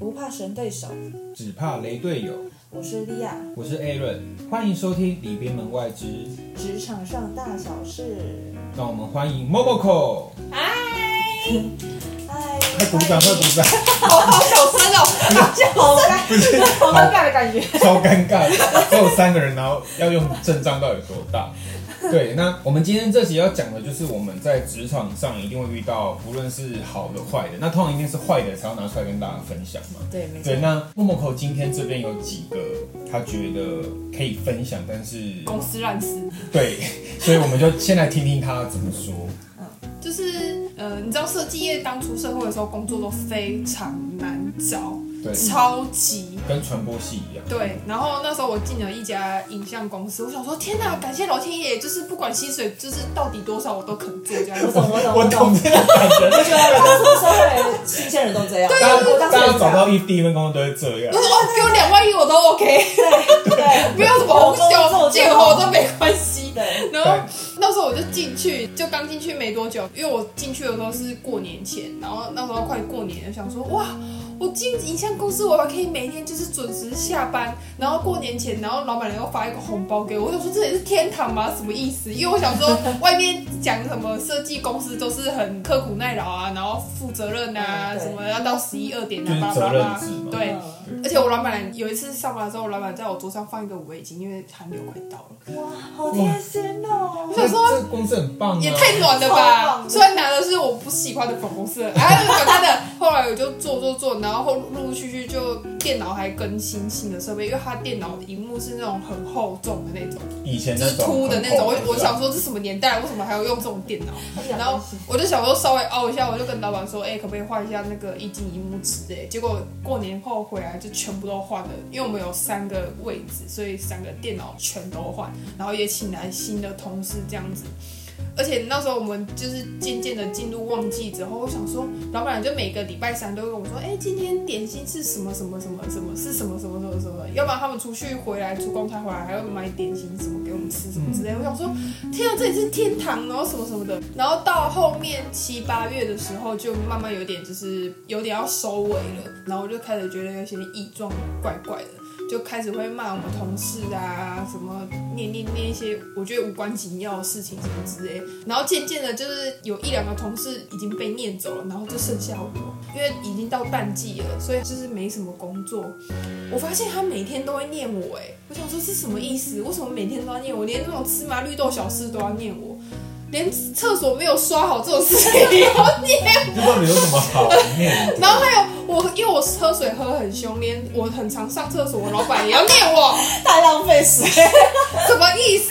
不怕神对手，只怕雷队友。我是莉亚。我是 Aaron，欢迎收听里边门外之。职场上大小事，让我们欢迎 Momoko，嗨，快鼓掌，快鼓掌，好好小声哦，好尴，好尴尬的感觉。超尴尬，只有三个人，然后要用阵仗到底有多大？对，那我们今天这集要讲的就是我们在职场上一定会遇到，不论是好的坏的，那通常一定是坏的才要拿出来跟大家分享嘛。对，没错对，。那 Momoko 今天这边有几个他觉得可以分享，但是公司烂事，对，所以我们就先来听听他怎么说。就是呃，你知道设计业刚出社会的时候，工作都非常难找，对，超级跟传播系一样。对。然后那时候我进了一家影像公司，我想说天哪，感谢老天爷，就是不管薪水就是到底多少，我都肯做这样。我懂，我懂，我懂这个感觉。我觉得刚出社会新鲜人都这样。大我当家大家找到一第一份工作都会这样我。说哦，给我两万一我都 OK，对对，不要什么红酒、借口我都没关系。对，然后那时候我就进去，就刚进去没多久，因为我进去的时候是过年前，然后那时候快过年了，想说哇，我进影像公司，我还可以每天就是准时下班，然后过年前，然后老板娘又发一个红包给我，我想说这也是天堂吗？什么意思？因为我想说 外面讲什么设计公司都是很刻苦耐劳啊，然后负责任啊，什么要到十一二点啊，巴拉巴拉。对。嗯而且我老板有一次上班的时候，我老板在我桌上放一个五围巾，因为寒流快到了。哇，好贴心哦。我想说这个公司很棒啊，也太暖了吧！虽然拿的是我不喜欢的粉红色，啊，管他的。然后后陆陆续续就电脑还更新新的设备，因为它电脑的荧幕是那种很厚重的那种，以前就是那种凸的那种。我我想说这什么年代，为什么还要用这种电脑？然后我就想说稍微凹一下，我就跟老板说，哎、可不可以换一下那个液晶荧幕纸？哎，结果过年后回来就全部都换了，因为我们有三个位置，所以三个电脑全都换，然后也请来新的同事这样子。而且那时候我们就是渐渐的进入旺季之后，我想说，老板娘就每个礼拜三都会跟我说，哎、今天点心是什么什么什么什么是什么什么什么什么，要不然他们出去回来出公差回来还要买点心什么给我们吃什么之类。我想说，天啊，这里是天堂，然后什么什么的。然后到后面七八月的时候，就慢慢有点就是有点要收尾了，然后我就开始觉得有些异状怪怪的。就开始会骂我们同事啊，什么念念念一些我觉得无关紧要的事情什么之类，然后渐渐的，就是有一两个同事已经被念走了，然后就剩下我，因为已经到淡季了，所以就是没什么工作。我发现他每天都会念我，哎，我想说是什么意思？为什么每天都要念我？连那种芝麻绿豆小事都要念我，连厕所没有刷好这种事情也要念这到底有什么好念的？然后还有我，因为我喝水喝很凶，连我很常上厕所，我老板也要念我，太浪费水。什么意思？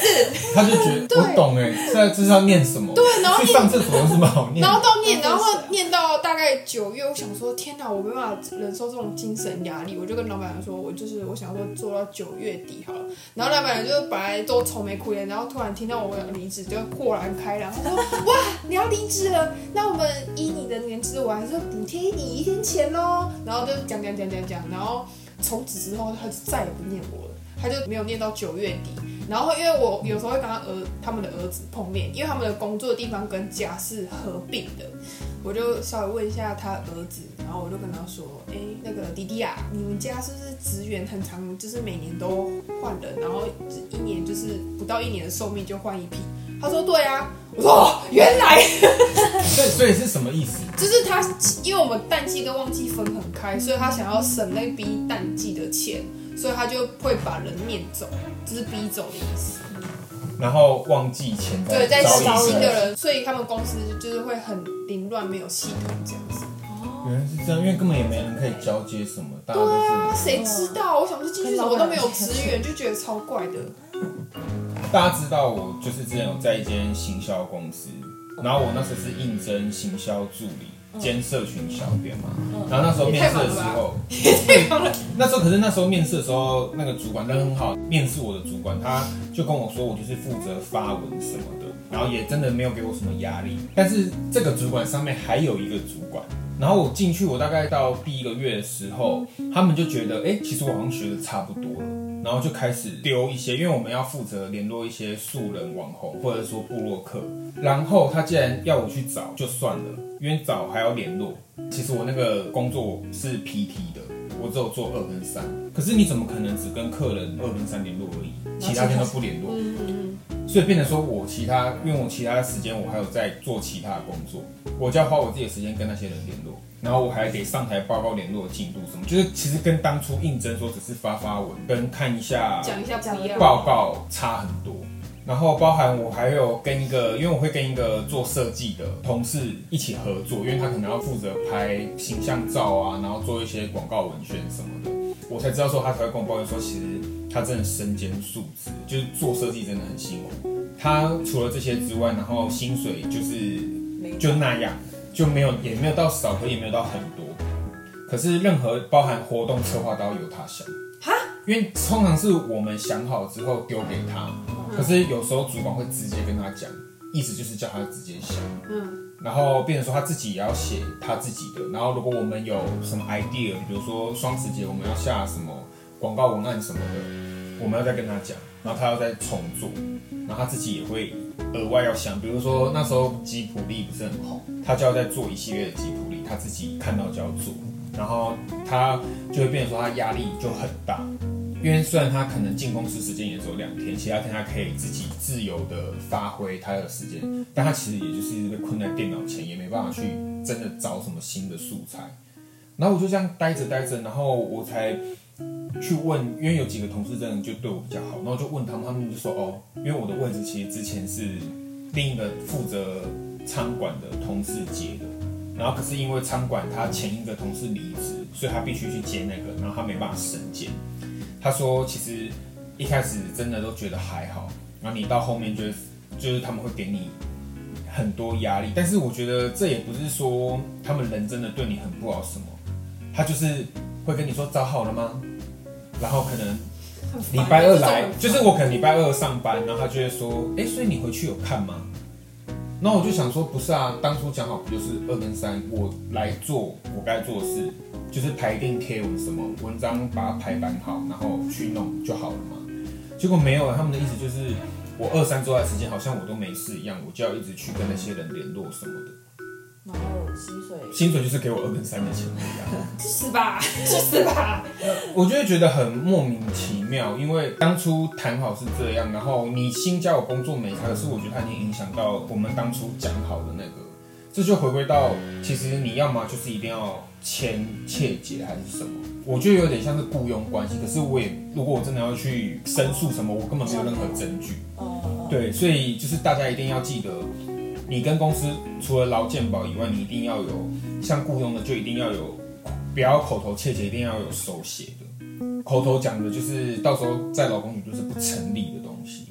他就觉得对我懂哎，这这是要念什么？对然后去上厕所有什么好念然后的？到念，然后念到大概九月，我想说天哪，我没办法忍受这种精神压力，我就跟老板娘说，我就是我想说做到九月底好了。然后老板娘就本来都愁眉苦脸，然后突然听到我要离职，就豁然开朗，他说哇，你要离职了，那我们依你的年资，我还是补贴你一天钱喽。然后就讲讲讲讲讲，然后从此之后他就再也不念我了，他就没有念到九月底。然后因为我有时候会跟他儿他们的儿子碰面，因为他们的工作的地方跟家是合并的，我就稍微问一下他儿子，然后我就跟他说，哎，那个弟弟啊，你们家是不是职员很长，就是每年都换人，然后一年就是不到一年的寿命就换一批？他说对啊，我说哦原来 所以所以是什么意思？就是他，因为我们淡季跟旺季分很开，所以他想要省那笔淡季的钱，所以他就会把人撵走，就是逼走的意思。然后忘记前对，在招新一个新的人，所以他们公司就是会很凌乱，没有系统这样子。原来是这样，因为根本也没人可以交接什么，大家都对啊，是谁知道？我想说进去什么都没有职员，就觉得超怪的。大家知道我就是之前有在一间行销公司，然后我那时候是应征行销助理兼社群小编嘛，然后那时候面试的时候，那时候可是那时候面试的时候，那个主管人很好，面试我的主管他就跟我说，我就是负责发文什么的，然后也真的没有给我什么压力，但是这个主管上面还有一个主管。然后我进去，我大概到第一个月的时候，他们就觉得，哎、其实我好像学的差不多了。然然后就开始丢一些，因为我们要负责联络一些素人网红或者说部落客，然后他既然要我去找，就算了，因为找还要联络。其实我那个工作是 PT 的，我只有做二跟三，可是你怎么可能只跟客人二跟三联络而已，其他天都不联络？嗯嗯所以变成说我其他，因为我其他的时间我还有在做其他的工作，我就要花我自己的时间跟那些人联络，然后我还得上台报告联络进度什么，就是其实跟当初应征说只是发发文跟看一下嗯，讲一下不一样。报告差很多。然后包含我还有跟一个，因为我会跟一个做设计的同事一起合作，因为他可能要负责拍形象照啊，然后做一些广告文宣什么的，我才知道说他才会跟我抱怨说，其实他真的身兼数职，就是做设计真的很辛苦。他除了这些之外，然后薪水就是就那样，就没有也没有到少，可也没有到很多。可是任何包含活动策划都要由他想，哈，因为通常是我们想好之后丢给他，可是有时候主管会直接跟他讲，意思就是叫他直接想，嗯，然后变成说他自己也要写他自己的，然后如果我们有什么 idea，比如说双十节我们要下什么广告文案什么的，我们要再跟他讲，然后他要再重做，然后他自己也会额外要想，比如说那时候吉普力不是很红，他就要再做一系列的吉普力，他自己看到就要做，然后他就会变成说他压力就很大。因为虽然他可能进公司时间也只有两天，其他天他可以自己自由的发挥他的时间，但他其实也就是被困在电脑前，也没办法去真的找什么新的素材。然后我就这样待着待着，然后我才去问，因为有几个同事真的就对我比较好，然后就问他们，他们就说哦，因为我的位置其实之前是另一个负责餐馆的同事接的，然后可是因为餐馆他前一个同事离职，所以他必须去接那个，然后他没办法升迁。他说其实一开始真的都觉得还好，然后你到后面就是就是他们会给你很多压力，但是我觉得这也不是说他们人真的对你很不好什么，他就是会跟你说找好了吗？然后可能礼拜二来，就是我可能礼拜二上班，然后他就会说，哎、所以你回去有看吗？然后我就想说，不是啊，当初讲好不就是二跟三，我来做我该做的事，就是排定贴文什么文章，把它排版好，然后去弄就好了嘛。结果没有啊，他们的意思就是我二三周的时间好像我都没事一样，我就要一直去跟那些人联络什么的，薪水薪水就是给我二跟三的钱一样。去死吧，去死吧！我就会觉得很莫名其妙，因为当初谈好是这样，然后你新加我工作没差，可是我觉得它已经影响到我们当初讲好的那个，这就回归到其实你要么就是一定要签切结还是什么，我觉得有点像是雇佣关系，可是我也如果我真的要去申诉什么，我根本没有任何证据。呃，对，所以就是大家一定要记得，你跟公司除了劳健保以外，你一定要有像雇佣的，就一定要有，不要口头切切，一定要有手写的。口头讲的就是到时候在劳工局就是不成立的东西，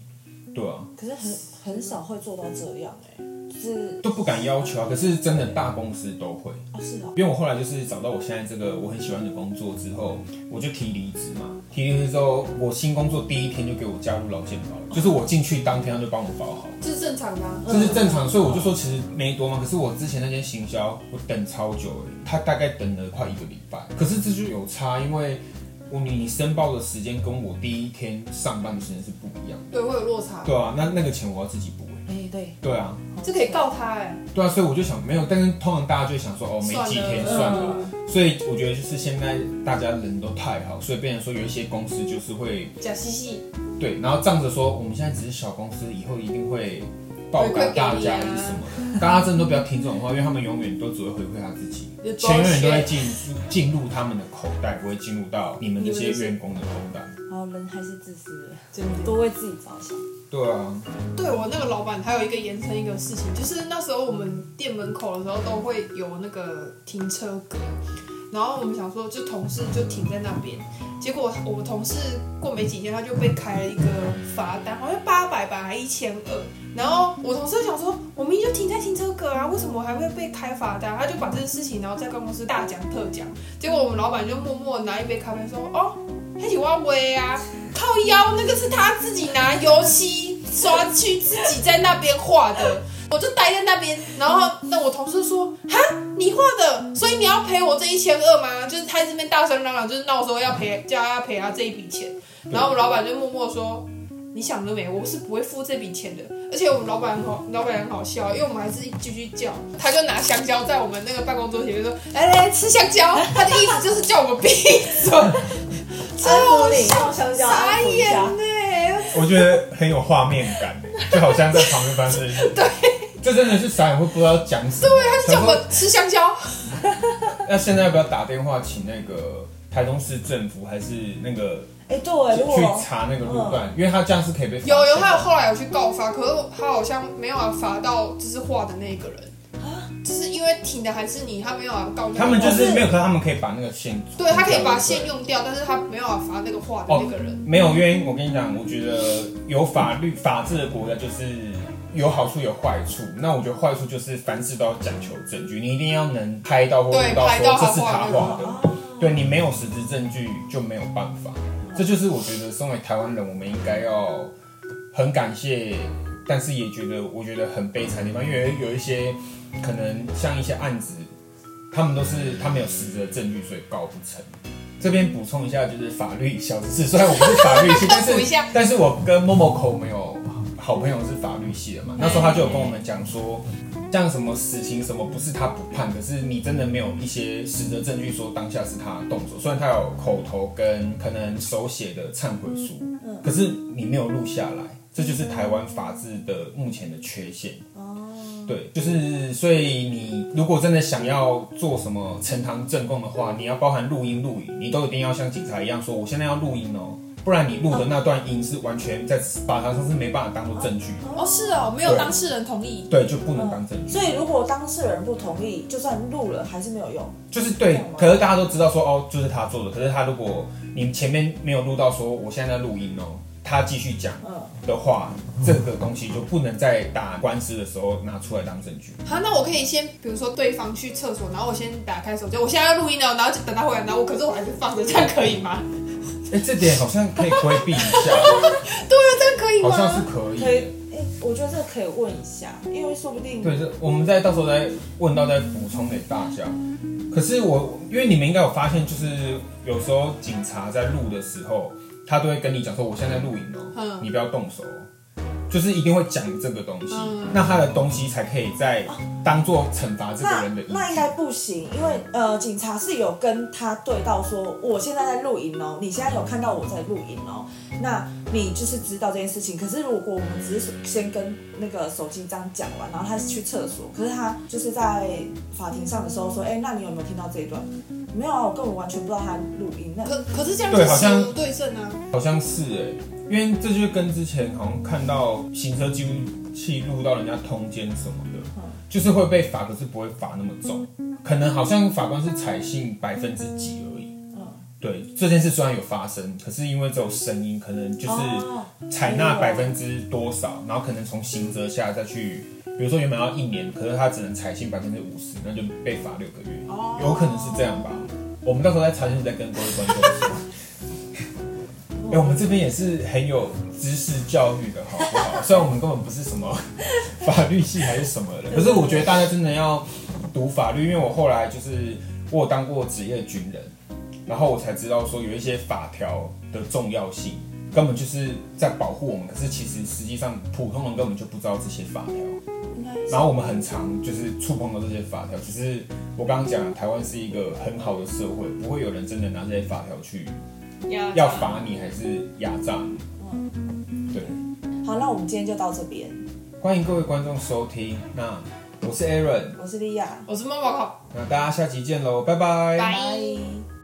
对啊，可是很很少会做到这样哎、是都不敢要求啊。可是真的大公司都会，哦是哦，因为我后来就是找到我现在这个我很喜欢的工作之后，我就提离职嘛。提离职之后，我新工作第一天就给我加入劳健保了，就是我进去当天他就帮我保好。这是正常的、啊。这是正常，所以我就说其实没多嘛。可是我之前那间行销，我等超久哎，他大概等了快一个礼拜。可是这就有差，因为我你你申报的时间跟我第一天上班的时间是不一样的。对，会有落差。对啊，那那个钱我要自己补哎。哎、对，对啊，这可以告他哎、对啊，所以我就想没有，但是通常大家就会想说哦，没几天算了算了。所以我觉得就是现在大家人都太好，所以变成说有一些公司就是会假嘻嘻，对，然后仗着说我们现在只是小公司，以后一定会报答大家还是什么的，大家真的都不要听这种话，因为他们永远都只会回馈他自己，就钱永远都会进进入他们的口袋，不会进入到你们这些员工的口袋。然后人还是自私的，真的。多为自己着想。对啊，对我那个老板，还有一个延伸一个事情，就是那时候我们店门口的时候都会有那个停车格，然后我们想说就同事就停在那边，结果我同事过没几天他就被开了一个罚单，好像八百吧，还一千二。然后我同事想说，我明明就停在停车格啊，为什么我还会被开罚单？他就把这件事情，然后在办公室大讲特讲。结果我们老板就默默拿一杯咖啡说，哦，黑起蛙威啊，靠腰那个是他自己拿油漆刷去自己在那边画的。我就待在那边，然后那我同事说：“哈，你画的，所以你要赔我这一千二吗？就是他这边大声嚷嚷，就是闹说要赔，叫他要赔他这一笔钱。然后我们老板就默默说：“你想得美，我是不会付这笔钱的。”而且我们老板很好，老板很好笑，因为我们还是继续叫，他就拿香蕉在我们那个办公桌前面说：“来来吃香蕉。”他的意思就是叫我们闭嘴。安抚你，用香蕉傻眼下。呢。我觉得很有画面感，就好像在旁边发生。对，这真的是傻眼，会不知道讲什么。对，他就叫我们吃香蕉。那现在要不要打电话请那个台中市政府，还是那个哎，对，去查那个路段？因为他这样是可以被有有，他有后来有去告发，可是他好像没有罚到就是画的那个人，就是因为停的还是你，他没有要告他们就是是没有，可是他们可以把那个线，对他可以把线用掉，但是他没有要罚那个画的那个人。没有，因为我跟你讲，我觉得有法律法治的国家就是有好处有坏处。那我觉得坏处就是凡事都要讲求证据，你一定要能拍到或对录到说这是他他画的对你没有实质证据就没有办法。这就是我觉得身为台湾人，我们应该要很感谢，但是也觉得我觉得很悲惨的地方，因为有一些可能像一些案子，他们都是他没有实质的证据，所以告不成。这边补充一下，就是法律小知识。虽然我不是法律系，但是但是我跟 Momoko 没有好朋友是法律系的嘛，那时候他就有跟我们讲说，像什么死刑什么不是他不判，可是你真的没有一些实质证据说当下是他动手，虽然他有口头跟可能手写的忏悔书，可是你没有录下来，这就是台湾法治的目前的缺陷。对，就是所以你如果真的想要做什么呈堂证供的话，你要包含录音录影，你都一定要像警察一样说，我现在要录音哦，不然你录的那段音是完全在法庭上是没办法当做证据的，哦，是哦，没有当事人同意。对，就不能当证据。所以如果当事人不同意，就算录了还是没有用。就是对，可是大家都知道说哦，就是他做的，可是他如果你前面没有录到说我现在在录音哦，他继续讲嗯，的话，这个东西就不能在打官司的时候拿出来当证据。好，那我可以先，比如说对方去厕所，然后我先打开手机，我现在要录音了，然后就等他回来，然后我可是我还是放着，这样可以吗？哎，这点好像可以规避一下，对啊，这个可以吗？好像是可以可以，哎，我觉得这个可以问一下，因为说不定对，这我们再到时候再问到再补充给大家。可是我，因为你们应该有发现，就是有时候警察在录的时候，他都会跟你讲说，我现在在录影哦，嗯你不要动手哦，就是一定会讲这个东西，嗯那他的东西才可以再当做惩罚这个人的依那应该不行，因为呃，警察是有跟他对到说，我现在在录影哦，你现在有看到我在录影哦，那你就是知道这件事情。可是如果我们只是先跟那个手机这样讲完，然后他是去厕所，可是他就是在法庭上的时候说，哎，那你有没有听到这一段？没有啊，我根本完全不知道他录音。那可可是这样对好像对证啊。好像是哎、因为这就跟之前好像看到行车记录器录到人家通奸什么的，就是会被罚，可是不会罚那么重，可能好像法官是采信百分之几而已。对这件事虽然有发生，可是因为只有声音，可能就是哦采纳百分之多少，然后可能从刑责下再去，比如说原本要一年，可是他只能采信百分之五十，那就被罚六个月，有可能是这样吧。我们到时候再查清楚再跟各位观众说。哎、我们这边也是很有知识教育的，好不好？虽然我们根本不是什么 法律系还是什么的，可是我觉得大家真的要读法律，因为我后来就是我有当过职业军人，然后我才知道说有一些法条的重要性，根本就是在保护我们，可是其实实际上普通人根本就不知道这些法条。然后我们很常就是触碰到这些法条，只是我刚刚讲，台湾是一个很好的社会，不会有人真的拿这些法条去呀要罚你还是压榨你。对，好，那我们今天就到这边。欢迎各位观众收听。那我是 Aaron，我是莉亚，我是猫猫靠，那大家下期见喽，拜拜。拜拜。